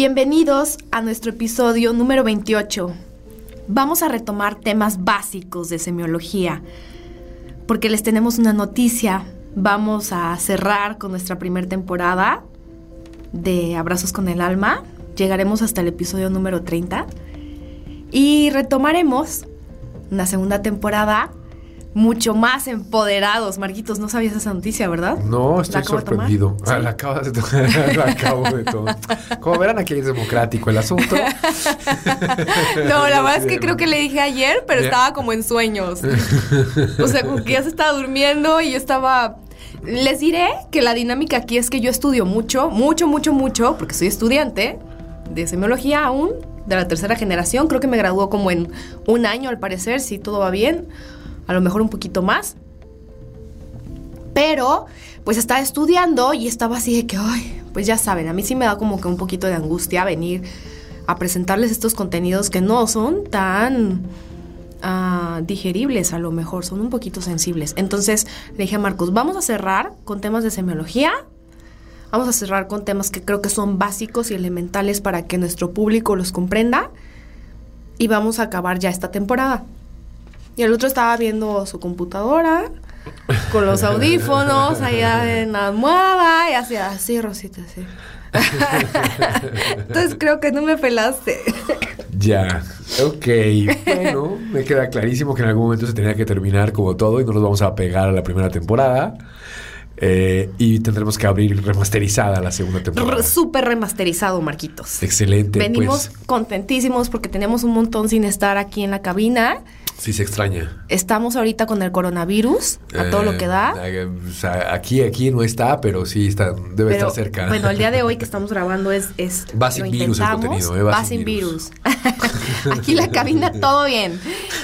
Bienvenidos a nuestro episodio número 28. Vamos a retomar temas básicos de semiología, porque les tenemos una noticia. Vamos a cerrar con nuestra primera temporada de Abrazos con el Alma. Llegaremos hasta el episodio número 30 y retomaremos una segunda temporada mucho más empoderados. Marquitos, no sabías esa noticia, ¿verdad? No, estoy sorprendido. Ah, la acabo de la acabo de tomar. Como verán, aquí es democrático el asunto. no, la verdad es que creo que le dije ayer, pero estaba como en sueños. o sea, como que ya se estaba durmiendo y yo estaba... Les diré que la dinámica aquí es que yo estudio mucho, mucho, mucho, mucho, porque soy estudiante de semiología aún, de la tercera generación. Creo que me graduó como en un año, al parecer, si todo va bien a lo mejor un poquito más. Pero, pues estaba estudiando y estaba así de que, ay, pues ya saben, a mí sí me da como que un poquito de angustia venir a presentarles estos contenidos que no son tan ah, digeribles a lo mejor, son un poquito sensibles. Entonces le dije a Marcos, vamos a cerrar con temas de semiología, vamos a cerrar con temas que creo que son básicos y elementales para que nuestro público los comprenda y vamos a acabar ya esta temporada. Y el otro estaba viendo su computadora con los audífonos allá en la almohada y hacía así, Rosita, así. Entonces creo que no me pelaste. Ya, ok. Bueno, me queda clarísimo que en algún momento se tenía que terminar como todo y no nos vamos a pegar a la primera temporada. Eh, y tendremos que abrir remasterizada la segunda temporada. Súper remasterizado, Marquitos. Excelente. Venimos pues. contentísimos porque tenemos un montón sin estar aquí en la cabina. Sí, se extraña. Estamos ahorita con el coronavirus, a todo lo que da. Eh, aquí, aquí no está, pero sí está, debe estar cerca. Bueno, el día de hoy que estamos grabando es. es va sin virus el contenido, ¿eh? Va, sin virus. aquí la cabina, todo bien.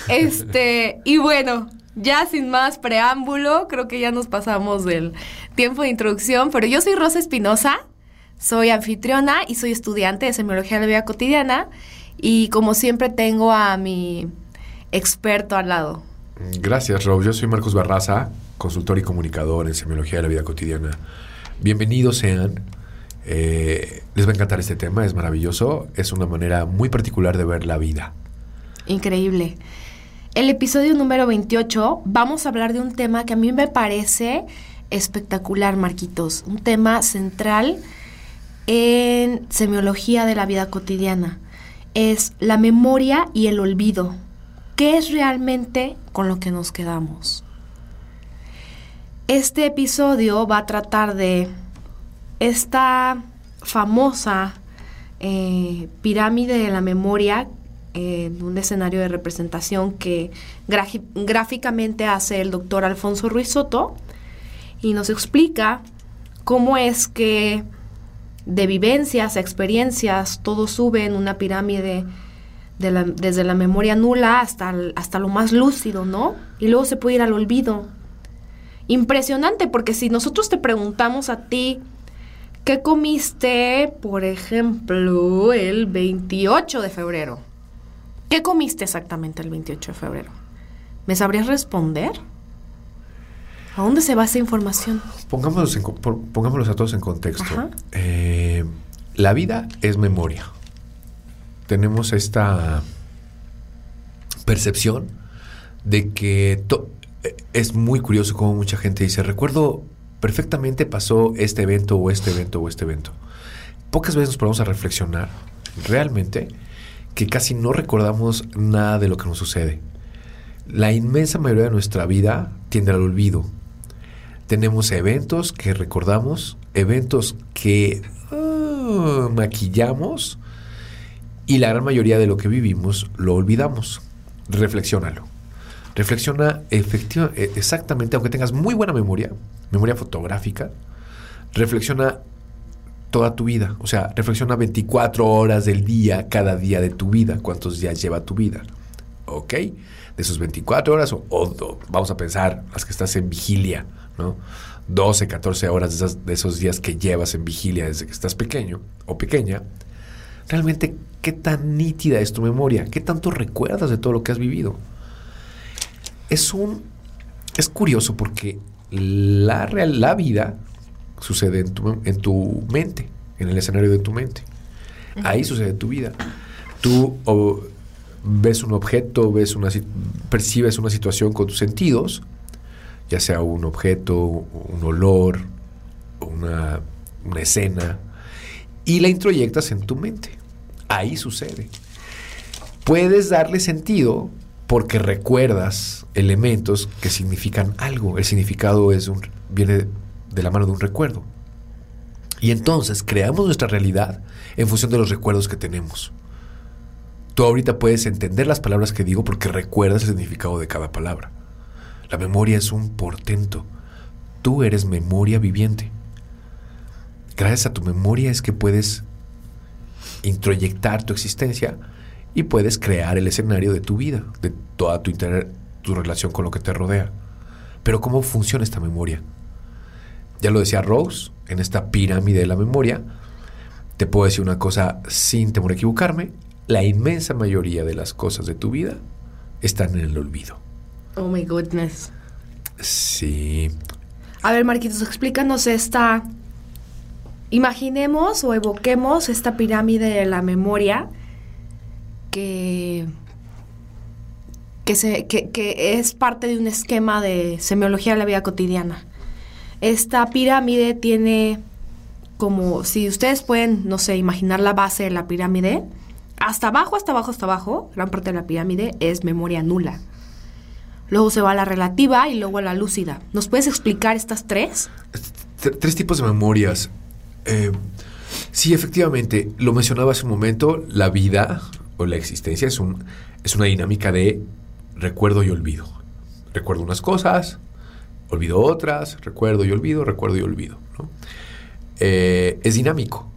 Este, y bueno, ya sin más preámbulo, creo que ya nos pasamos del tiempo de introducción, pero yo soy Rosa Espinosa, soy anfitriona y soy estudiante de semiología de la vida cotidiana. Y como siempre tengo a mi experto al lado. Gracias, Rob. Yo soy Marcos Barraza, consultor y comunicador en semiología de la vida cotidiana. Bienvenidos sean. Eh, les va a encantar este tema, es maravilloso. Es una manera muy particular de ver la vida. Increíble. El episodio número 28 vamos a hablar de un tema que a mí me parece espectacular, Marquitos. Un tema central en semiología de la vida cotidiana. Es la memoria y el olvido. ¿Qué es realmente con lo que nos quedamos? Este episodio va a tratar de esta famosa eh, pirámide de la memoria en un escenario de representación que gráficamente hace el doctor Alfonso Ruiz Soto y nos explica cómo es que de vivencias, experiencias, todo sube en una pirámide desde la memoria nula hasta, hasta lo más lúcido, ¿no? Y luego se puede ir al olvido. Impresionante, porque si nosotros te preguntamos a ti, ¿qué comiste, por ejemplo, el 28 de febrero? ¿Qué comiste exactamente el 28 de febrero? ¿Me sabrías responder? ¿A dónde se va esa información? Pongámoslos, pongámoslos a todos en contexto. Eh, la vida es memoria tenemos esta percepción de que es muy curioso como mucha gente dice, recuerdo perfectamente pasó este evento o este evento o este evento. Pocas veces nos ponemos a reflexionar realmente que casi no recordamos nada de lo que nos sucede. La inmensa mayoría de nuestra vida tiende al olvido. Tenemos eventos que recordamos, eventos que ah, maquillamos y la gran mayoría de lo que vivimos lo olvidamos. Reflexiónalo. Reflexiona efectivamente, eh, exactamente, aunque tengas muy buena memoria, memoria fotográfica, reflexiona toda tu vida. O sea, reflexiona 24 horas del día, cada día de tu vida. ¿Cuántos días lleva tu vida? ¿Ok? De esos 24 horas, o, vamos a pensar, las que estás en vigilia, ¿no? 12, 14 horas de esos días que llevas en vigilia desde que estás pequeño o pequeña. Realmente, ¿qué tan nítida es tu memoria? ¿Qué tanto recuerdas de todo lo que has vivido? Es un. Es curioso porque la, real, la vida sucede en tu, en tu mente, en el escenario de tu mente. Ahí sucede tu vida. Tú ves un objeto, ves una, percibes una situación con tus sentidos, ya sea un objeto, un olor, una, una escena, y la introyectas en tu mente. Ahí sucede. Puedes darle sentido porque recuerdas elementos que significan algo. El significado es un, viene de la mano de un recuerdo. Y entonces creamos nuestra realidad en función de los recuerdos que tenemos. Tú ahorita puedes entender las palabras que digo porque recuerdas el significado de cada palabra. La memoria es un portento. Tú eres memoria viviente. Gracias a tu memoria es que puedes introyectar tu existencia y puedes crear el escenario de tu vida, de toda tu, tu relación con lo que te rodea. Pero ¿cómo funciona esta memoria? Ya lo decía Rose, en esta pirámide de la memoria, te puedo decir una cosa sin temor a equivocarme, la inmensa mayoría de las cosas de tu vida están en el olvido. Oh my goodness. Sí. A ver, Marquitos, explícanos esta. Imaginemos o evoquemos esta pirámide de la memoria que. Que, es parte de un esquema de semiología de la vida cotidiana. Esta pirámide tiene como, si ustedes pueden, no sé, imaginar la base de la pirámide, hasta abajo, hasta abajo, hasta abajo, gran parte de la pirámide es memoria nula. Luego se va a la relativa y luego a la lúcida. ¿Nos puedes explicar estas tres? tres tipos de memorias. Eh, sí, efectivamente, lo mencionaba hace un momento, la vida o la existencia es, un, es una dinámica de recuerdo y olvido. Recuerdo unas cosas, olvido otras, recuerdo y olvido, recuerdo y olvido. Eh, es dinámico.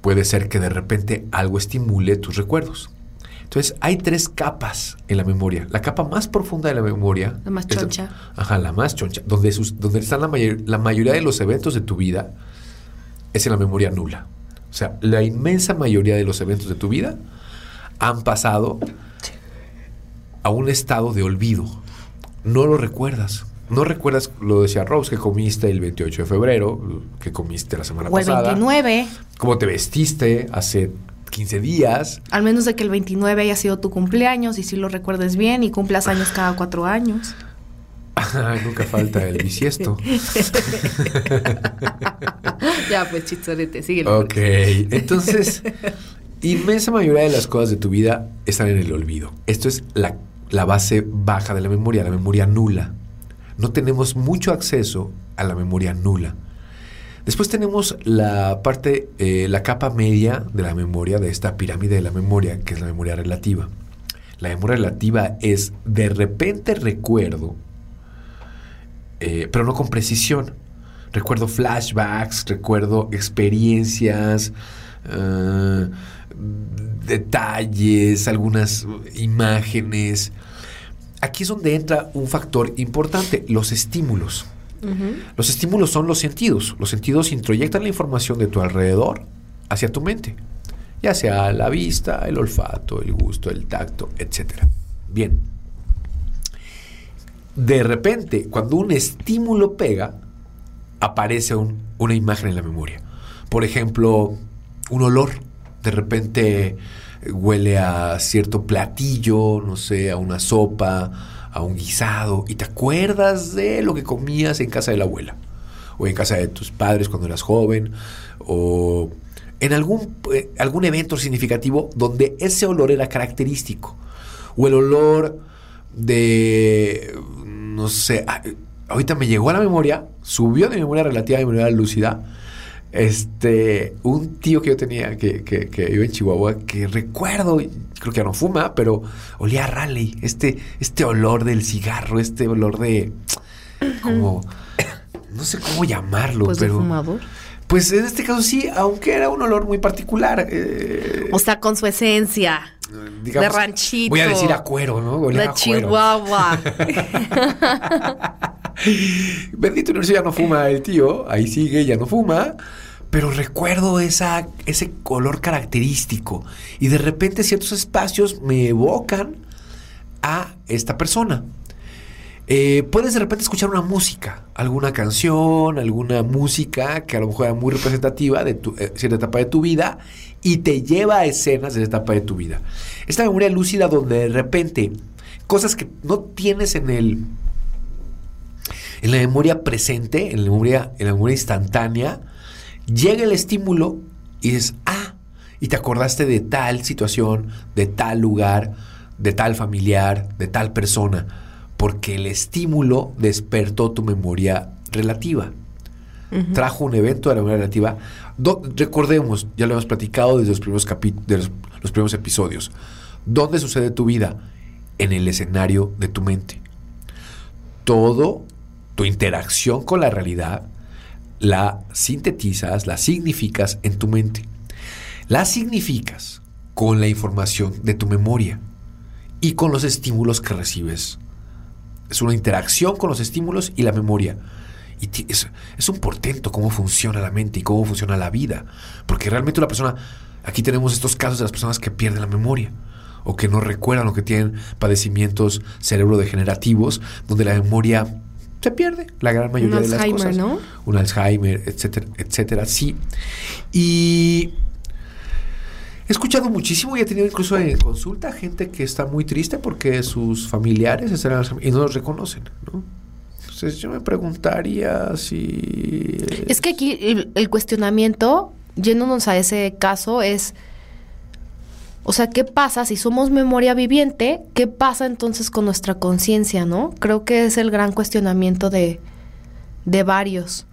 Puede ser que de repente algo estimule tus recuerdos. Entonces, hay tres capas en la memoria. La capa más profunda de la memoria. La más choncha. ajá, la más choncha. Donde, donde están la, la mayoría de los eventos de tu vida es en la memoria nula. O sea, la inmensa mayoría de los eventos de tu vida han pasado a un estado de olvido. No lo recuerdas. No recuerdas, lo decía Rose, que comiste el 28 de febrero, que comiste la semana o el pasada. 29. Cómo te vestiste hace 15 días. Al menos de que el 29 haya sido tu cumpleaños y si lo recuerdes bien y cumplas años cada cuatro años. Nunca falta el bisiesto. ya, pues chistorete, sigue. Ok, entonces, inmensa mayoría de las cosas de tu vida están en el olvido. Esto es la, la base baja de la memoria, la memoria nula. No tenemos mucho acceso a la memoria nula. Después tenemos la parte, eh, la capa media de la memoria, de esta pirámide de la memoria, que es la memoria relativa. La memoria relativa es de repente recuerdo, eh, pero no con precisión. Recuerdo flashbacks, recuerdo experiencias, eh, detalles, algunas imágenes. Aquí es donde entra un factor importante, los estímulos. Los estímulos son los sentidos. Los sentidos introyectan la información de tu alrededor hacia tu mente, ya sea la vista, el olfato, el gusto, el tacto, etc. Bien. De repente, cuando un estímulo pega, aparece una imagen en la memoria. Por ejemplo, un olor. De repente huele a cierto platillo, no sé, a una sopa, a un guisado y te acuerdas de lo que comías en casa de la abuela o en casa de tus padres cuando eras joven o en algún, eh, algún evento significativo donde ese olor era característico o el olor de no sé ah, ahorita me llegó a la memoria subió de memoria relativa a memoria lúcida este, un tío que yo tenía que, que, que iba en Chihuahua, que recuerdo, creo que ya no fuma, pero olía a Raleigh, este, este olor del cigarro, este olor de como, no sé cómo llamarlo, pues pero... fumador. Pues en este caso sí, aunque era un olor muy particular. eh, O sea, con su esencia. Digamos, de ranchito. Voy a decir a cuero, ¿no? De a. Chihuahua. Bendito universo ya no fuma el tío, ahí sigue, ya no fuma. Pero recuerdo esa, ese color característico. Y de repente ciertos espacios me evocan a esta persona. Eh, puedes de repente escuchar una música, alguna canción, alguna música que a lo mejor era muy representativa de tu, eh, cierta etapa de tu vida y te lleva a escenas de esa etapa de tu vida. Esta memoria lúcida donde de repente cosas que no tienes en el en la memoria presente, en la memoria, en la memoria instantánea, llega el estímulo y dices, ah, y te acordaste de tal situación, de tal lugar, de tal familiar, de tal persona, porque el estímulo despertó tu memoria relativa. Trajo un evento de la memoria relativa. Recordemos, ya lo hemos platicado desde los primeros, capi- los primeros episodios. ¿Dónde sucede tu vida? En el escenario de tu mente todo tu interacción con la realidad la sintetizas, la significas en tu mente. La significas con la información de tu memoria y con los estímulos que recibes. Es una interacción con los estímulos y la memoria. Y es, es un portento cómo funciona la mente y cómo funciona la vida. Porque realmente una persona, aquí tenemos estos casos de las personas que pierden la memoria o que no recuerdan o que tienen padecimientos cerebrodegenerativos donde la memoria se pierde la gran mayoría Un de las Alzheimer, cosas. ¿no? Un Alzheimer, etcétera, etcétera, sí. Y he escuchado muchísimo y he tenido incluso en consulta gente que está muy triste porque sus familiares están en Alzheimer y no los reconocen, ¿no? Entonces yo me preguntaría si... Es que aquí el, el cuestionamiento, yéndonos a ese caso, es, o sea, ¿qué pasa si somos memoria viviente? ¿Qué pasa entonces con nuestra conciencia, no? Creo que es el gran cuestionamiento de, de varios.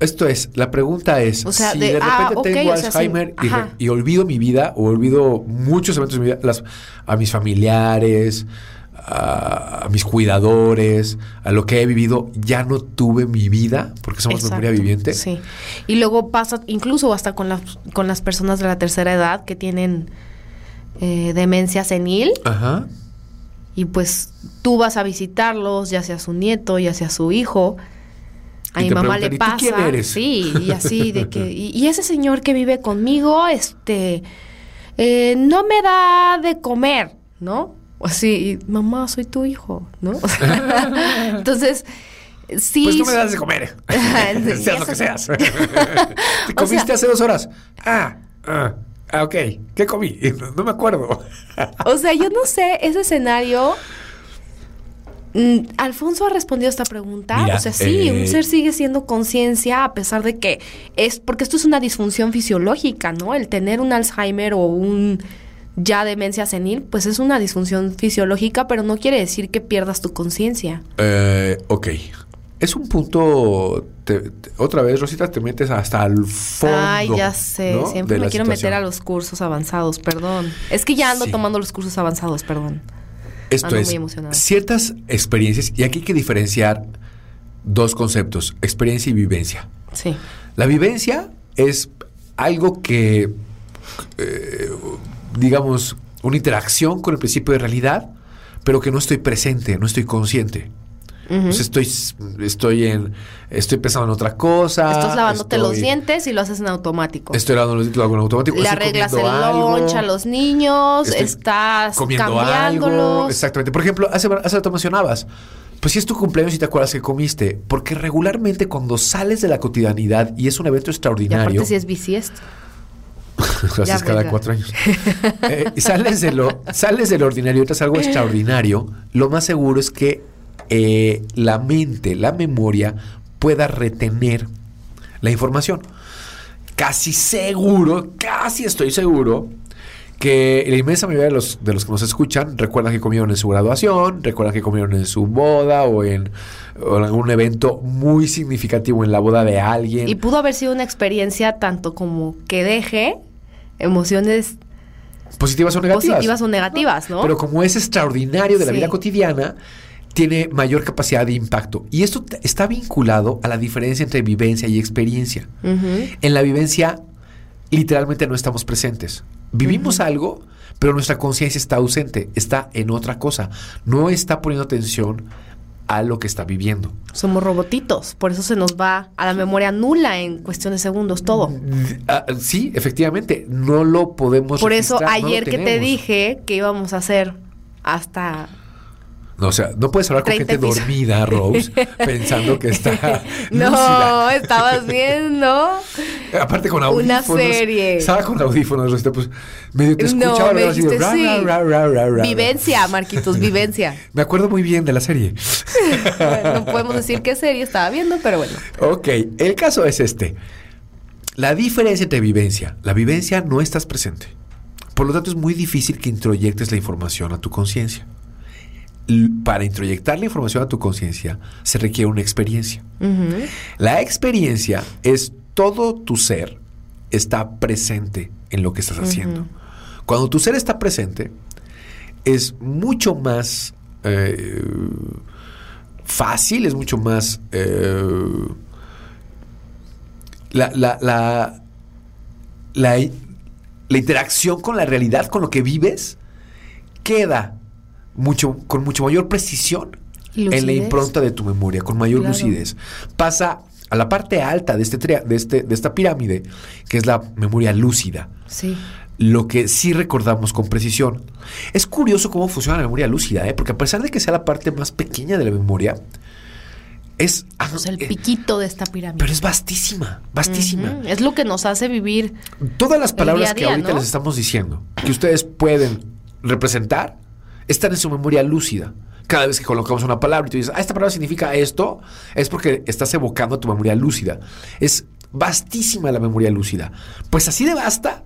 Esto es, la pregunta es, O sea, si de, de, repente ah, ok, tengo o sea, sí, Alzheimer y, re- ajá. y olvido mi vida o olvido muchos eventos de mi vida, las- a mis familiares, a, a mis cuidadores, a lo que he vivido, ya no tuve mi vida porque somos Exacto, memoria viviente. Sí. Y luego pasa, incluso hasta con las, con las personas de la tercera edad que tienen eh, demencia senil, Ajá. y pues tú vas a visitarlos, ya sea su nieto, ya sea su hijo. A Y mi mamá le pasa. ¿y tú quién eres? Sí, y así de que. Y, y ese señor que vive conmigo, este. eh, no me da de comer, ¿no? O Así, y, mamá, soy tu hijo, ¿no? O sea, entonces, sí. Pues tú me das de comer. Sí, seas lo que seas. ¿Te comiste hace dos horas? Ah, ah, ah, ok. ¿Qué comí? No me acuerdo. O sea, yo no sé, ese escenario. mm, Alfonso ha respondido a esta pregunta. Mira, o sea, sí, eh, un ser sigue siendo conciencia a pesar de que es. Porque esto es una disfunción fisiológica, ¿no? El tener un Alzheimer o un ya demencia senil, pues es una disfunción fisiológica, pero no quiere decir que pierdas tu conciencia. Eh, ok. Es un punto. te- te- otra vez, Rosita, te metes hasta el fondo. Ay, ya sé. ¿no? Siempre me quiero meter a los cursos avanzados, perdón. Es que ya ando Sí. tomando los cursos avanzados, perdón. Esto Ando es muy emocionada. ciertas experiencias, y aquí hay que diferenciar dos conceptos: experiencia y vivencia. Sí. La vivencia es algo que, eh, digamos, una interacción con el principio de realidad, pero que no estoy presente, no estoy consciente. Pues estoy, estoy en, estoy pensando en otra cosa. Estás lavándote los dientes y lo haces en automático. Estoy lavando los dientes, lo hago en automático. Le arreglas el lunch a los niños, estás comiendo algo. Exactamente. Por ejemplo, hace, hace rato mencionabas, pues si es tu cumpleaños y te acuerdas que comiste, porque regularmente cuando sales de la cotidianidad y es un evento Y extraordinario, aparte si es bisiesto. Lo haces Ya, cada venga. cuatro años, eh, sales, de lo, sales del ordinario y te algo extraordinario, lo más seguro es que eh, la mente, la memoria pueda retener la información. Casi seguro, casi estoy seguro que la inmensa mayoría de los, de los que nos escuchan recuerdan que comieron en su graduación, recuerdan que comieron en su boda o en, o en algún evento muy significativo en la boda de alguien. Y pudo haber sido una experiencia tanto como que deje emociones positivas o negativas. positivas o negativas, ¿no? Pero como es extraordinario de la Sí. vida cotidiana, tiene mayor capacidad de impacto. Y esto está vinculado a la diferencia entre vivencia y experiencia. En la vivencia, literalmente no estamos presentes. Vivimos algo, pero nuestra conciencia está ausente, está en otra cosa. No está poniendo atención a lo que está viviendo. Somos robotitos, por eso se nos va a la memoria nula en cuestión de segundos todo. Ah, sí, efectivamente, no lo podemos Por eso no ayer que te dije que íbamos a hacer hasta o sea, no puedes hablar con 30 gente dormida, Rose, pensando que está No, lúcida. estabas viendo. Aparte con Una audífonos. serie. Estaba con audífonos, Rosita, pues medio te No, escuchaba. me ¿verdad? Así sí. ra, ra, ra, ra, ra. Vivencia, Marquitos, vivencia. Me acuerdo muy bien de la serie. No podemos decir qué serie estaba viendo, pero bueno. Ok, el caso es este. La diferencia entre vivencia. La vivencia no estás presente. Por lo tanto, es muy difícil que introyectes la información a tu conciencia. Para introyectar la información a tu conciencia se requiere una experiencia. La experiencia es todo tu ser está presente en lo que estás haciendo. Cuando tu ser está presente, es mucho más eh, fácil, es mucho más... eh, la, la, la, la, la interacción con la realidad, con lo que vives, queda mucho, con mucho mayor precisión en la impronta de tu memoria, con mayor Claro. lucidez. Pasa a la parte alta de, este, tria- de, este, de esta pirámide, que es la memoria lúcida Sí. lo que sí recordamos con precisión. Es curioso cómo funciona la memoria lúcida, ¿eh? porque a pesar de que sea la parte más pequeña de la memoria, es... ah, O sea, el eh, piquito de esta pirámide. pero es vastísima, vastísima. Es lo que nos hace vivir. Todas las palabras día que ahorita ¿no? les estamos diciendo, que ustedes pueden representar, están en su memoria lúcida. Cada vez que colocamos una palabra y tú dices, ah, esta palabra significa esto, es porque estás evocando tu memoria lúcida. Es vastísima la memoria lúcida. Pues así de basta,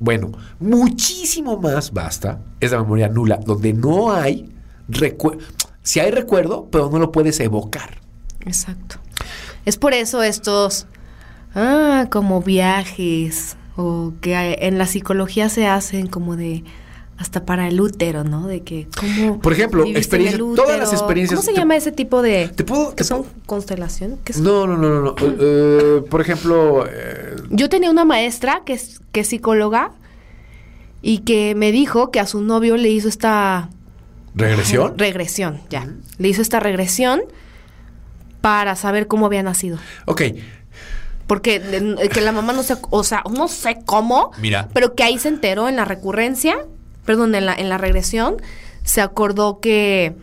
bueno, muchísimo más basta es la memoria nula, donde no hay recuerdo. Si hay recuerdo, pero no lo puedes evocar. Exacto. Es por eso estos. Ah, como viajes. O que en la psicología se hacen como de. Hasta para el útero, ¿no? De que. ¿cómo Por ejemplo, experiencia- todas las experiencias- ¿Cómo se te- llama ese tipo de.? ¿Te puedo- ¿Qué te son? puedo- ¿Constelación? ¿Qué son? No, no, no, no. no. Eh, eh, por ejemplo, eh, Yo tenía una maestra que es, que es psicóloga y que me dijo que a su novio le hizo esta regresión. regresión, ya. Le hizo esta regresión para saber cómo había nacido. Ok, Porque que la mamá no sé, o sea, no sé cómo, Mira. pero que ahí se enteró en la recurrencia, perdón, en la, en la regresión, se acordó que,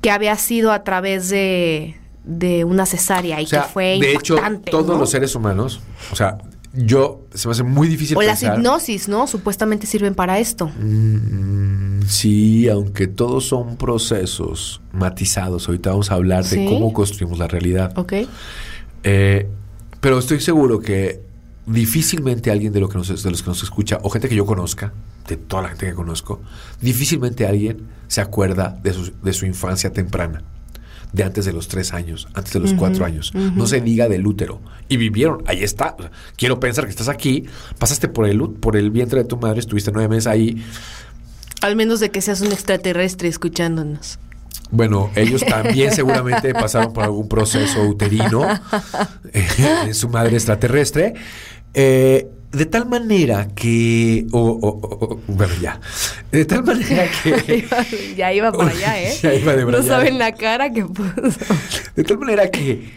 que había sido a través de, de una cesárea y o sea, que fue de hecho, todos ¿no? los seres humanos, o sea, yo se me hace muy difícil O las hipnosis, ¿no? Supuestamente sirven para esto. Mm, sí, aunque todos son procesos matizados. Ahorita vamos a hablar de cómo construimos la realidad. ¿Ok? Eh, pero estoy seguro que difícilmente alguien de, lo que nos, de los que nos escucha, o gente que yo conozca, de toda la gente que conozco, difícilmente alguien se acuerda de su, de su infancia temprana, de antes de los tres años, antes de los cuatro años. No se diga del útero. Y vivieron, ahí está. Quiero pensar que estás aquí, pasaste por el, por el vientre de tu madre, estuviste nueve meses ahí. Al menos de que seas un extraterrestre escuchándonos. Bueno, ellos también seguramente pasaron por algún proceso uterino eh, en su madre extraterrestre. Eh, de tal manera que. o- o- o- o- bueno, ya. De tal manera que. ya iba para allá, ¿eh? Ya iba de no saben la cara que puso. De tal manera que.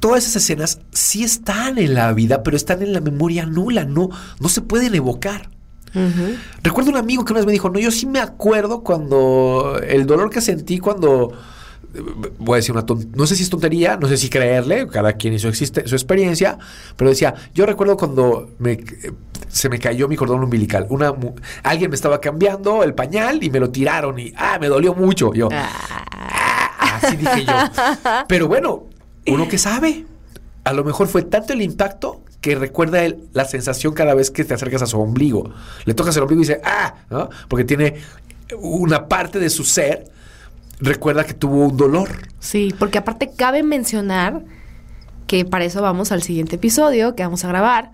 Todas esas escenas sí están en la vida, pero están en la memoria nula, no, no se pueden evocar. Recuerdo un amigo que una vez me dijo, no, yo sí me acuerdo cuando el dolor que sentí cuando, voy a decir una tontería, no sé si es tontería, no sé si creerle, cada quien y su, existe, su experiencia, pero decía, yo recuerdo cuando me, eh, se me cayó mi cordón umbilical, una, alguien me estaba cambiando el pañal y me lo tiraron y, ah, me dolió mucho. Yo, "Ah", así dije yo. Pero bueno, uno que sabe, a lo mejor fue tanto el impacto que recuerda la sensación cada vez que te acercas a su ombligo. Le tocas el ombligo y dice, ah, ¿no? Porque tiene una parte de su ser, recuerda que tuvo un dolor. Sí, porque aparte cabe mencionar que para eso vamos al siguiente episodio que vamos a grabar.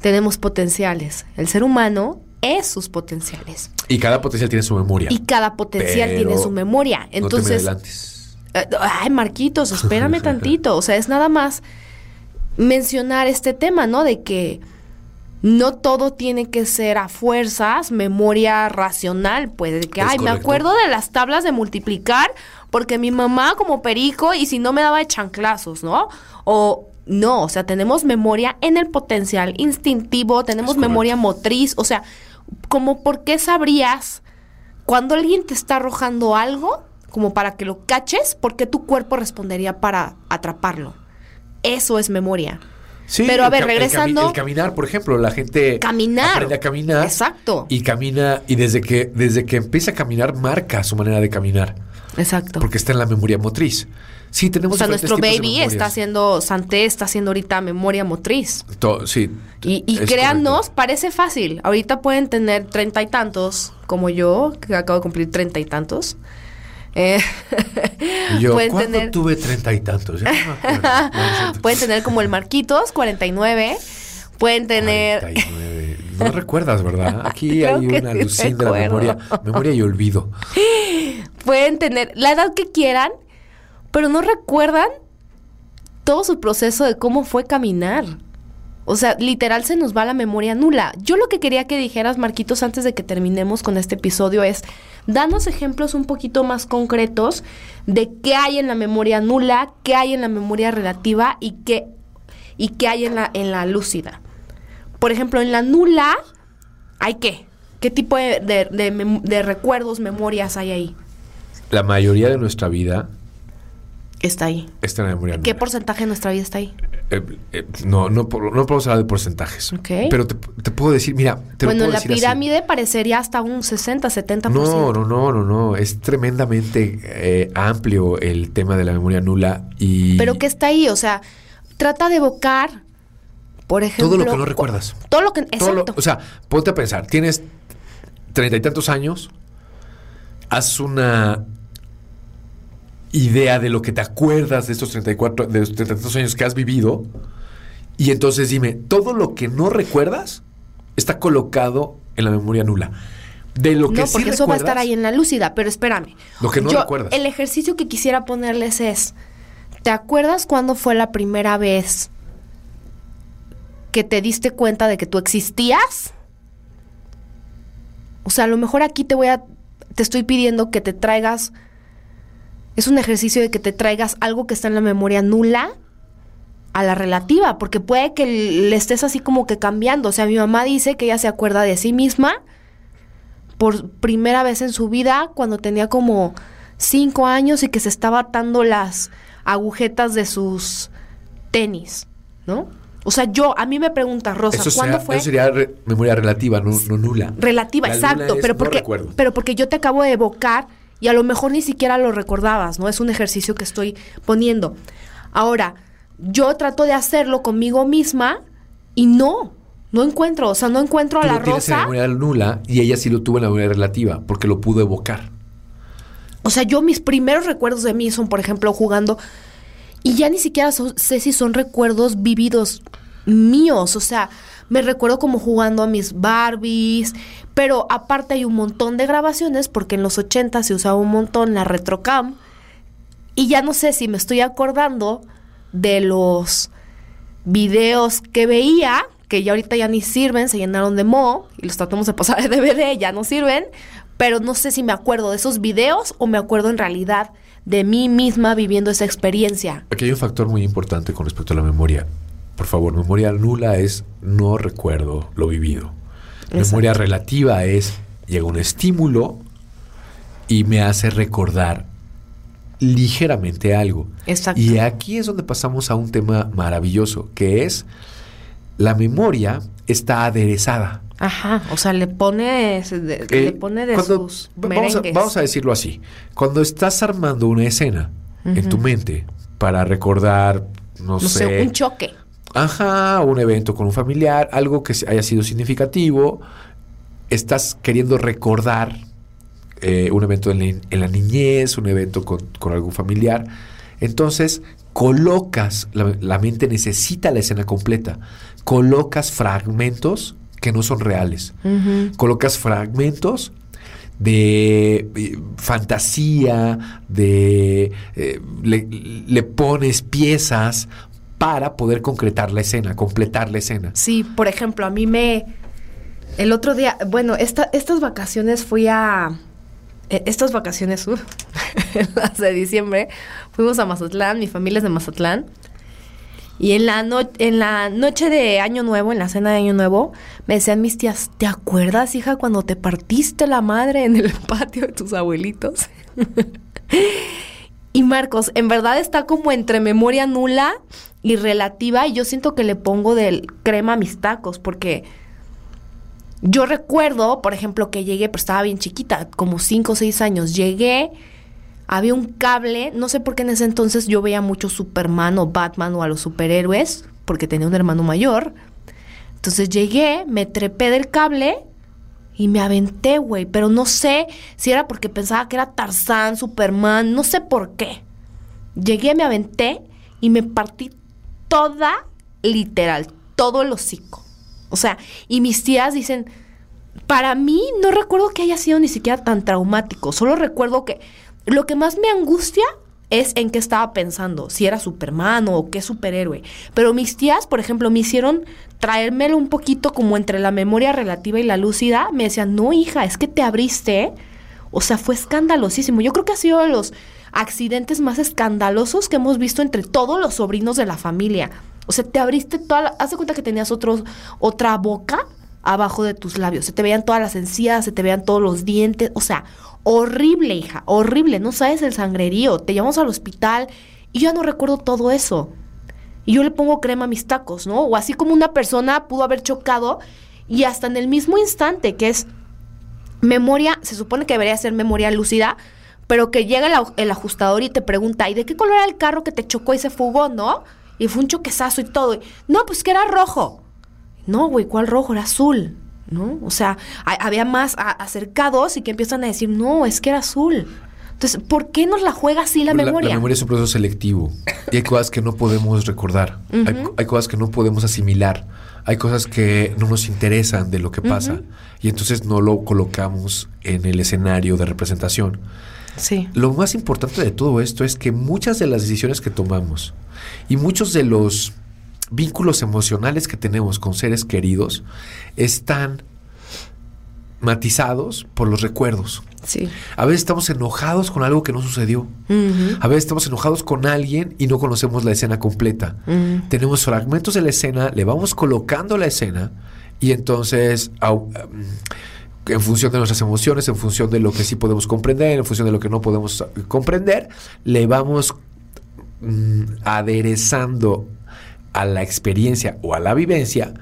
Tenemos potenciales. El ser humano es sus potenciales. Y cada potencial tiene su memoria. Y cada potencial Pero tiene su memoria. Entonces, no te me adelantes. eh, ay, Marquitos, espérame tantito. O sea, es nada más mencionar este tema, ¿no? De que no todo tiene que ser a fuerzas, memoria racional. Puede que, Es ay, me acuerdo de las tablas de multiplicar porque mi mamá como perico y si no me daba de chanclazos, ¿no? O no, o sea, tenemos memoria en el potencial instintivo, tenemos memoria motriz, o sea, como por qué sabrías cuando alguien te está arrojando algo, como para que lo caches, ¿por qué tu cuerpo respondería para atraparlo? Eso es memoria. Sí, Pero, a ver, ca- el cami- regresando- El, caminar, por ejemplo, la gente Caminar. aprende a caminar. Exacto. Y camina, y desde que, desde que empieza a caminar, marca su manera de caminar. Exacto. Porque está en la memoria motriz. Sí, tenemos o sea, nuestro baby está haciendo, Santé está haciendo ahorita memoria motriz. Sí. Y, y es créannos, correcto. parece fácil. Ahorita pueden tener treinta y tantos, como yo, que acabo de cumplir treinta y tantos. Eh, yo, pueden ¿cuándo tener, tuve treinta y tantos? Ya no me acuerdo. Pueden tener como el Marquitos, 49. Pueden tener 49. No recuerdas, ¿verdad? Aquí Creo hay una sí de la memoria. Memoria y olvido. pueden tener la edad que quieran, pero no recuerdan todo su proceso de cómo fue caminar. O sea, literal se nos va la memoria nula. Yo lo que quería que dijeras, Marquitos, antes de que terminemos con este episodio es, danos ejemplos un poquito más concretos de qué hay en la memoria nula, qué hay en la memoria relativa y qué, y qué hay en la, en la lúcida. Por ejemplo, en la nula, ¿hay qué? ¿Qué tipo de, de- de recuerdos, memorias hay ahí? La mayoría de nuestra vida Está ahí. está en la memoria. ¿Qué porcentaje de nuestra vida está ahí? Eh, eh, no, no, no podemos hablar de porcentajes. Ok. Pero te, te puedo decir, mira, te lo bueno, puedo la decir así. pirámide parecería hasta un 60, 70%. No, no, no, no, no. Es tremendamente eh, amplio el tema de la memoria nula y Pero que está ahí, o sea, trata de evocar, por ejemplo... todo lo que no recuerdas. Todo lo que... Todo lo- Exacto. o sea, ponte a pensar, tienes treinta y tantos años, haz una idea de lo que te acuerdas de estos 34, de los treinta y tantos años que has vivido, y entonces dime, todo lo que no recuerdas está colocado en la memoria nula. De lo que no, sí porque eso va a estar ahí en la lúcida, pero espérame. Lo que no Yo, recuerdas. El ejercicio que quisiera ponerles es, ¿te acuerdas cuándo fue la primera vez que te diste cuenta de que tú existías? O sea, a lo mejor aquí te voy a, te estoy pidiendo que te traigas, es un ejercicio de que te traigas algo que está en la memoria nula a la relativa, porque puede que le estés así como que cambiando. O sea, mi mamá dice que ella se acuerda de sí misma por primera vez en su vida cuando tenía como cinco años y que se estaba atando las agujetas de sus tenis, ¿no? O sea, yo, a mí me pregunta Rosa, Eso, ¿cuándo sea- fue? eso sería re- memoria relativa, no, no nula. Relativa, La exacto, pero no porque, recuerdo. pero porque yo te acabo de evocar y a lo mejor ni siquiera lo recordabas, ¿no? Es un ejercicio que estoy poniendo. Ahora, yo trato de hacerlo conmigo misma y no, no encuentro, o sea, no encuentro a Tú la lo tienes en la Rosa. memoria nula y ella sí lo tuvo en la memoria relativa porque lo pudo evocar. O sea, yo mis primeros recuerdos de mí son, por ejemplo, jugando y ya ni siquiera so- sé si son recuerdos vividos míos, o sea, me recuerdo como jugando a mis Barbies, pero aparte hay un montón de grabaciones porque en los 80 se usaba un montón la retrocam y ya no sé si me estoy acordando de los videos que veía, que ya ahorita ya ni sirven, se llenaron de mo y los tratamos de pasar de DVD, ya no sirven, pero no sé si me acuerdo de esos videos o me acuerdo en realidad de mí misma viviendo esa experiencia. Aquí hay un factor muy importante con respecto a la memoria. Por favor, memoria nula es no recuerdo lo vivido. Exacto. Memoria relativa es llega un estímulo y me hace recordar ligeramente algo. Exacto. Y aquí es donde pasamos a un tema maravilloso, que es la memoria está aderezada. Ajá, o sea, le pone, de- le Eh, pone de cuando- sus va- vamos, a, merengues. vamos a decirlo así. Cuando estás armando una escena en tu mente para recordar, no, no sé, un choque. Ajá, un evento con un familiar, algo que haya sido significativo, estás queriendo recordar eh, un evento en la, en la niñez, un evento con, con algún familiar, entonces colocas, la, la mente necesita la escena completa, colocas fragmentos que no son reales. Colocas fragmentos de eh, fantasía, de eh, le, pones piezas para poder concretar la escena, completar la escena. Sí, por ejemplo, a mí me... El otro día, bueno, esta, estas vacaciones fui a... E, estas vacaciones, las de diciembre, fuimos a Mazatlán, mi familia es de Mazatlán. Y en la, en la noche de Año Nuevo, en la cena de Año Nuevo, me decían mis tías, ¿te acuerdas, hija, cuando te partiste la madre en el patio de tus abuelitos? y Marcos, en verdad está como entre memoria nula y relativa, y yo siento que le pongo del crema a mis tacos, porque yo recuerdo, por ejemplo, que llegué, pero estaba bien chiquita, como 5 o 6 años, llegué había un cable, no sé por qué en ese entonces yo veía mucho Superman o Batman o a los superhéroes, porque tenía un hermano mayor. Entonces llegué, me trepé del cable y me aventé, güey, pero no sé si era porque pensaba que era Tarzán, Superman, no sé por qué. Llegué, me aventé y me partí toda, literal, todo el hocico. O sea, y mis tías dicen, para mí no recuerdo que haya sido ni siquiera tan traumático, solo recuerdo que lo que más me angustia es en qué estaba pensando, si era Superman o qué superhéroe. Pero mis tías, por ejemplo, me hicieron traérmelo un poquito como entre la memoria relativa y la lúcida. Me decían, no, hija, es que te abriste. O sea, fue escandalosísimo. Yo creo que ha sido de los accidentes más escandalosos que hemos visto entre todos los sobrinos de la familia. O sea, te abriste toda la... Haz de cuenta que tenías otra boca abajo de tus labios. Se te veían todas las encías, se te veían todos los dientes. O sea, horrible, hija, horrible. No sabes el sangrerío. Te llevamos al hospital y ya no recuerdo todo eso. Y yo le pongo crema a mis tacos, ¿no? O así como una persona pudo haber chocado y hasta en el mismo instante, que es memoria, se supone que debería ser memoria lúcida, pero que llega el, ajustador y te pregunta, ¿y de qué color era el carro que te chocó y se fugó, no? Y fue un choquezazo y todo. no, pues que era rojo. No, güey, ¿cuál rojo? Era azul. ¿No? O sea, había más acercados y que empiezan a decir, no, es que era azul. Entonces, ¿por qué nos la juega así la, memoria? La memoria es un proceso selectivo y hay cosas que no podemos recordar, hay, cosas que no podemos asimilar, hay cosas que no nos interesan de lo que pasa y entonces no lo colocamos en el escenario de representación. Sí. Lo más importante de todo esto es que muchas de las decisiones que tomamos y muchos de los vínculos emocionales que tenemos con seres queridos están matizados por los recuerdos. Sí. A veces estamos enojados con algo que no sucedió. A veces estamos enojados con alguien y no conocemos la escena completa. Tenemos fragmentos de la escena, le vamos colocando la escena y entonces um, en función de nuestras emociones, en función de lo que sí podemos comprender, en función de lo que no podemos comprender, le vamos mm, aderezando a la experiencia o a la vivencia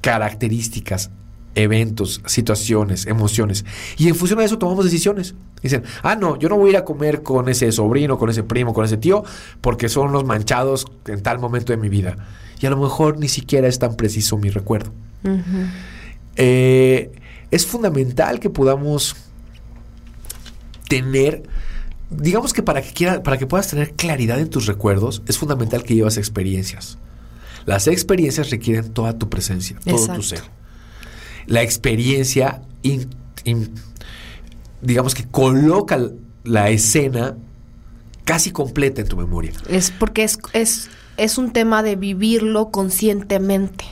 características, eventos, situaciones, emociones. Y en función de eso tomamos decisiones. Dicen, ah, no, yo no voy a ir a comer con ese sobrino, con ese primo, con ese tío, porque son los manchados en tal momento de mi vida. Y a lo mejor ni siquiera es tan preciso mi recuerdo. Eh, es fundamental que podamos tener digamos que para que quiera, para que puedas tener claridad en tus recuerdos, es fundamental que llevas experiencias. Las experiencias requieren toda tu presencia, todo tu ser. La experiencia, digamos que coloca la escena casi completa en tu memoria. Es porque es, es un tema de vivirlo conscientemente.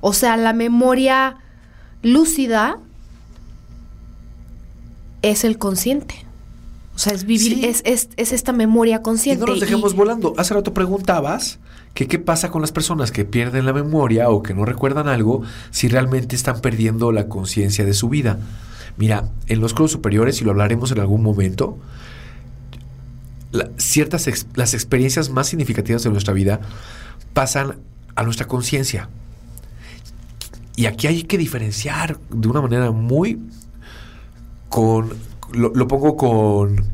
O sea, la memoria lúcida es el consciente. O sea, es vivir, es, es, esta memoria consciente. Y no nos dejemos volando. Hace rato preguntabas qué pasa con las personas que pierden la memoria o que no recuerdan algo si realmente están perdiendo la conciencia de su vida. Mira, en los cursos superiores, y lo hablaremos en algún momento, ciertas las experiencias más significativas de nuestra vida pasan a nuestra conciencia. Y aquí hay que diferenciar de una manera muy con lo, pongo con...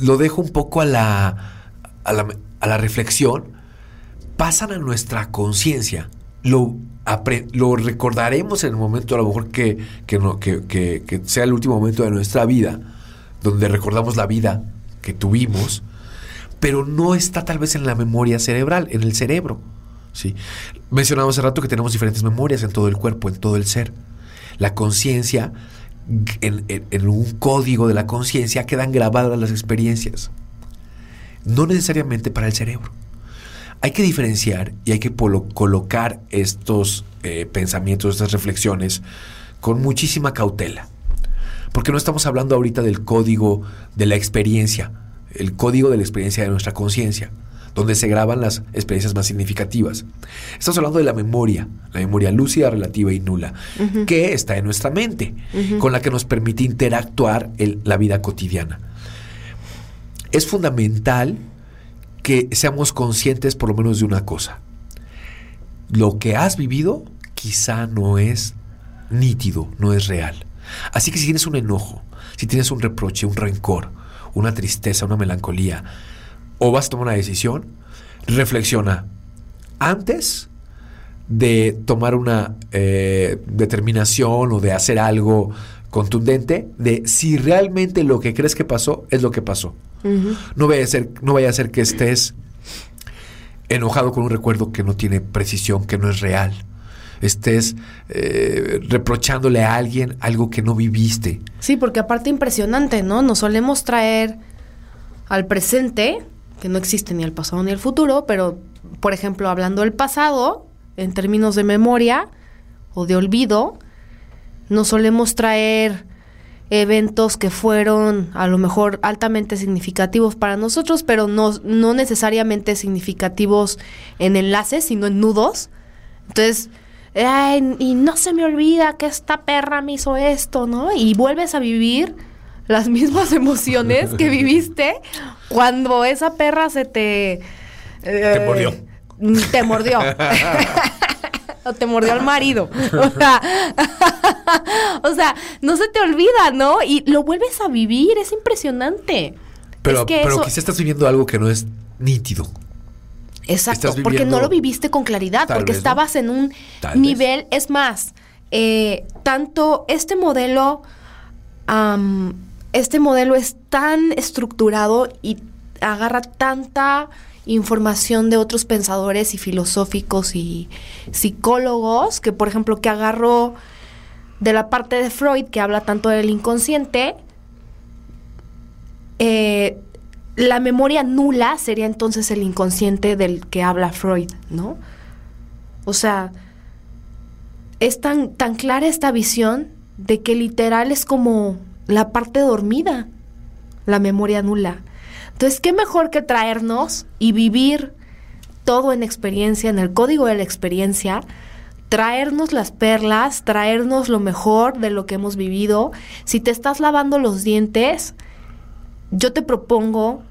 Lo dejo un poco a la, a la, a la reflexión. Pasan a nuestra conciencia. Lo, lo recordaremos en el momento a lo mejor que, que, que, que, sea el último momento de nuestra vida, donde recordamos la vida que tuvimos, pero no está tal vez en la memoria cerebral, en el cerebro. ¿sí? Mencionamos hace rato que tenemos diferentes memorias en todo el cuerpo, en todo el ser. La conciencia, en, un código de la conciencia quedan grabadas las experiencias. No necesariamente para el cerebro. Hay que diferenciar y hay que colocar estos eh, pensamientos, estas reflexiones con muchísima cautela. Porque no estamos hablando ahorita del código de la experiencia, el código de la experiencia de nuestra conciencia donde se graban las experiencias más significativas. Estamos hablando de la memoria, la memoria lúcida, relativa y nula, que está en nuestra mente, con la que nos permite interactuar en la vida cotidiana. Es fundamental que seamos conscientes por lo menos de una cosa. Lo que has vivido quizá no es nítido, no es real. Así que si tienes un enojo, si tienes un reproche, un rencor, una tristeza, una melancolía, o vas a tomar una decisión, reflexiona antes de tomar una eh, determinación o de hacer algo contundente de si realmente lo que crees que pasó es lo que pasó. no, vaya a ser, no vaya a ser que estés enojado con un recuerdo que no tiene precisión, que no es real. Estés eh, reprochándole a alguien algo que no viviste. Sí, porque aparte impresionante, ¿no? Nos solemos traer al presente que no existe ni el pasado ni el futuro, pero por ejemplo, hablando del pasado, en términos de memoria o de olvido, nos solemos traer eventos que fueron a lo mejor altamente significativos para nosotros, pero no, no necesariamente significativos en enlaces, sino en nudos. Entonces, y no se me olvida que esta perra me hizo esto, ¿no? Y vuelves a vivir las mismas emociones que viviste cuando esa perra se te... te mordió. Eh, te mordió. o te mordió al marido. O sea, no se te olvida, ¿no? Y lo vuelves a vivir, es impresionante. Pero, pero quizás estás viviendo algo que no es nítido. Exacto, porque no lo viviste con claridad, porque estabas en un nivel, es más, eh, tanto este modelo este modelo es tan estructurado y agarra tanta información de otros pensadores y filosóficos y psicólogos que, por ejemplo, que agarró de la parte de Freud que habla tanto del inconsciente, eh, la memoria nula sería entonces el inconsciente del que habla Freud, ¿no? O sea, es tan, tan clara esta visión de que literal es como la parte dormida, la memoria nula. Entonces, ¿qué mejor que traernos y vivir todo en experiencia, en el código de la experiencia? traernos las perlas, traernos lo mejor de lo que hemos vivido. Si te estás lavando los dientes, yo te propongo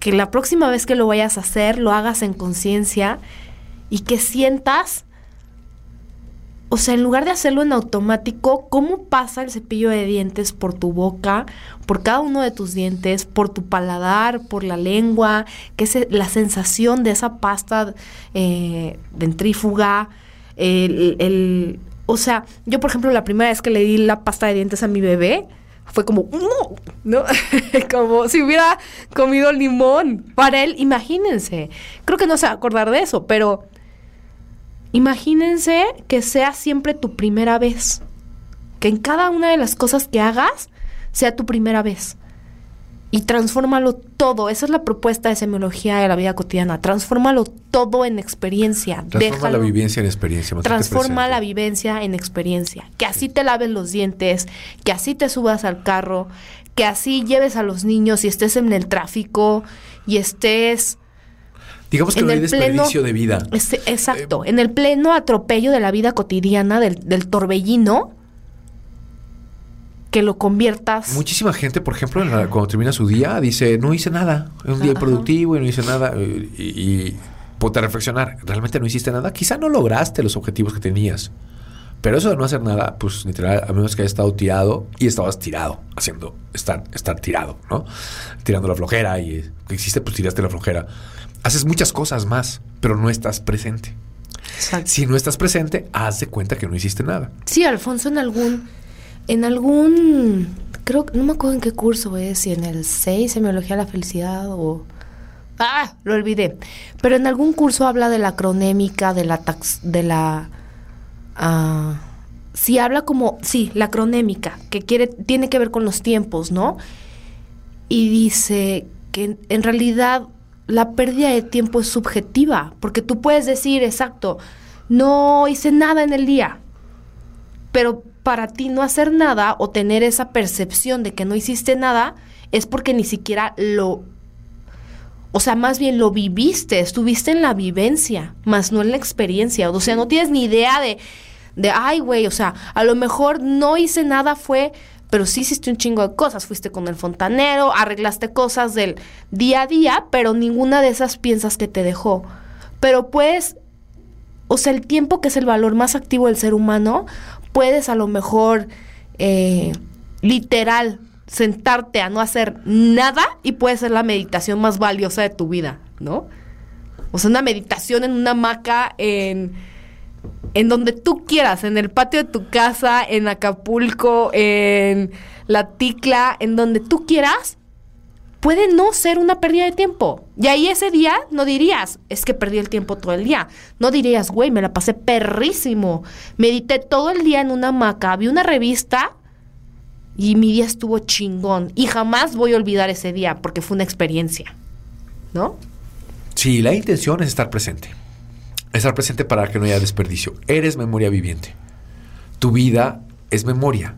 que la próxima vez que lo vayas a hacer, lo hagas en conciencia y que sientas o sea, en lugar de hacerlo en automático, ¿cómo pasa el cepillo de dientes por tu boca, por cada uno de tus dientes, por tu paladar, por la lengua? ¿Qué es la sensación de esa pasta eh, dentrífuga? El, o sea, yo por ejemplo la primera vez que le di la pasta de dientes a mi bebé, fue como, ¿no? como si hubiera comido limón. Para él, imagínense. Creo que no se va a acordar de eso, pero Imagínense que sea siempre tu primera vez. Que en cada una de las cosas que hagas sea tu primera vez. Y transfórmalo todo. Esa es la propuesta de semiología de la vida cotidiana. Transfórmalo todo en experiencia. Transforma la vivencia en experiencia. Transforma la vivencia en experiencia. Que así te laves los dientes, que así te subas al carro, que así lleves a los niños y estés en el tráfico y estés Digamos que no hay desperdicio de vida. exacto. en el pleno atropello de la vida cotidiana, del, torbellino, que lo conviertas. Muchísima gente, por ejemplo, cuando termina su día, dice, no hice nada. Es un día productivo y no hice nada. Y, y, ponte a reflexionar. ¿Realmente no hiciste nada? Quizá no lograste los objetivos que tenías. Pero eso de no hacer nada, pues literal, a menos que hayas estado tirado y estabas tirado, haciendo estar, estar tirado, ¿no? Tirando la flojera y que existe, pues tiraste la flojera haces muchas cosas más, pero no estás presente. Si no estás presente, haz de cuenta que no hiciste nada. Sí, Alfonso, en algún, en algún, creo, no me acuerdo en qué curso es, si en el 6, Semiología de la Felicidad o, ah, lo olvidé. Pero en algún curso habla de la cronémica, de la tax, de la ah, sí habla como sí, la cronémica, que quiere tiene que ver con los tiempos, ¿no? Y dice que en realidad la pérdida de tiempo es subjetiva, porque tú puedes decir, exacto, no hice nada en el día, pero para ti no hacer nada o tener esa percepción de que no hiciste nada es porque ni siquiera lo, o sea, más bien lo viviste, estuviste en la vivencia, más no en la experiencia, o sea, no tienes ni idea de, de, ay, güey, o sea, a lo mejor no hice nada, fue pero sí hiciste un chingo de cosas. Fuiste con el fontanero, arreglaste cosas del día a día, pero ninguna de esas piensas que te dejó. Pero pues, o sea, el tiempo que es el valor más activo del ser humano, puedes a lo mejor, eh, literal, sentarte a no hacer nada y puede ser la meditación más valiosa de tu vida, ¿no? O sea, una meditación en una hamaca, en en donde tú quieras, en el patio de tu casa, en Acapulco, en La Ticla, en donde tú quieras, puede no ser una pérdida de tiempo. Y ahí ese día no dirías, es que perdí el tiempo todo el día. No dirías, güey, me la pasé perrísimo. Medité todo el día en una hamaca, vi una revista y mi día estuvo chingón. Y jamás voy a olvidar ese día porque fue una experiencia. ¿No? Sí, la intención es estar presente. Estar presente para que no haya desperdicio. Eres memoria viviente. Tu vida es memoria.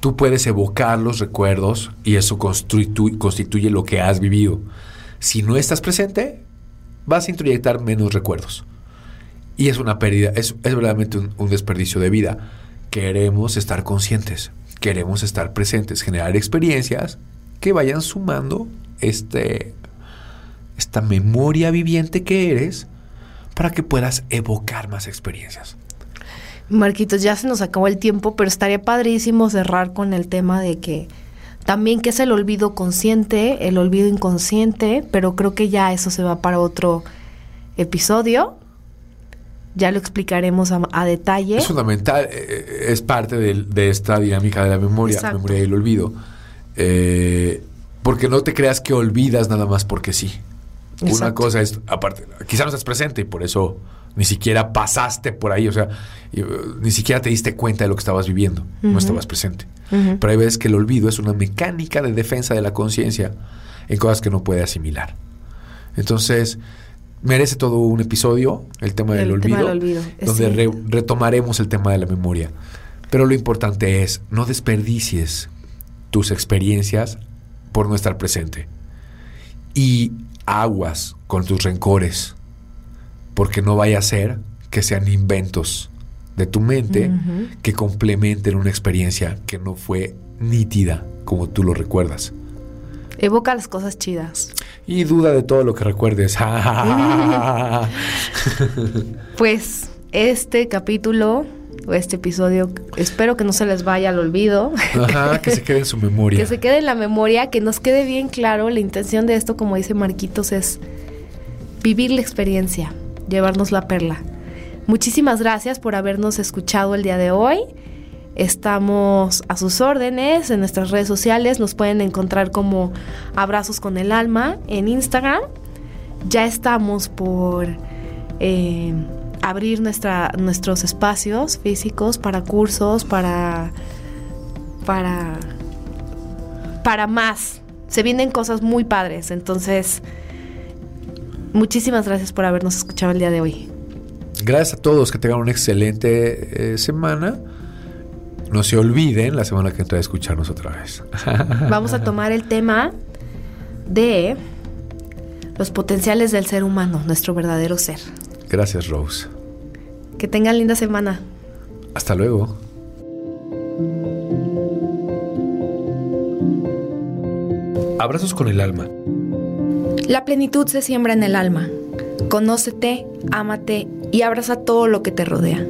Tú puedes evocar los recuerdos y eso constituye lo que has vivido. Si no estás presente, vas a introyectar menos recuerdos. Y es una pérdida, es, verdaderamente un, un desperdicio de vida. Queremos estar conscientes, queremos estar presentes, generar experiencias que vayan sumando este, esta memoria viviente que eres para que puedas evocar más experiencias. Marquitos, ya se nos acabó el tiempo, pero estaría padrísimo cerrar con el tema de que también que es el olvido consciente, el olvido inconsciente, pero creo que ya eso se va para otro episodio. Ya lo explicaremos a, detalle. Es fundamental, eh, eh, es parte de, esta dinámica de la memoria, la memoria y el olvido. Eh, porque no te creas que olvidas nada más porque sí. Una cosa es, aparte, quizás no estás presente y por eso ni siquiera pasaste por ahí, o sea, uh, ni siquiera te diste cuenta de lo que estabas viviendo, no estabas presente. Pero hay veces que el olvido es una mecánica de defensa de la conciencia en cosas que no puede asimilar. Entonces, merece todo un episodio el tema del olvido, donde retomaremos el tema de la memoria. Pero lo importante es, no desperdicies tus experiencias por no estar presente. Y aguas con tus rencores, porque no vaya a ser que sean inventos de tu mente que complementen una experiencia que no fue nítida como tú lo recuerdas. Evoca las cosas chidas. Y duda de todo lo que recuerdes. pues este capítulo este episodio, espero que no se les vaya al olvido. Ajá, que se quede en su memoria. que se quede en la memoria, que nos quede bien claro. La intención de esto, como dice Marquitos, es vivir la experiencia, llevarnos la perla. Muchísimas gracias por habernos escuchado el día de hoy. Estamos a sus órdenes en nuestras redes sociales. Nos pueden encontrar como Abrazos con el Alma en Instagram. Ya estamos por eh, abrir nuestra, nuestros espacios físicos para cursos, para, para, para más. Se vienen cosas muy padres. Entonces, muchísimas gracias por habernos escuchado el día de hoy. Gracias a todos, que tengan una excelente eh, semana. No se olviden la semana que entra a escucharnos otra vez. Vamos a tomar el tema de los potenciales del ser humano, nuestro verdadero ser. Gracias, Rose. Que tengan linda semana. Hasta luego. Abrazos con el alma. La plenitud se siembra en el alma. Conócete, ámate y abraza todo lo que te rodea.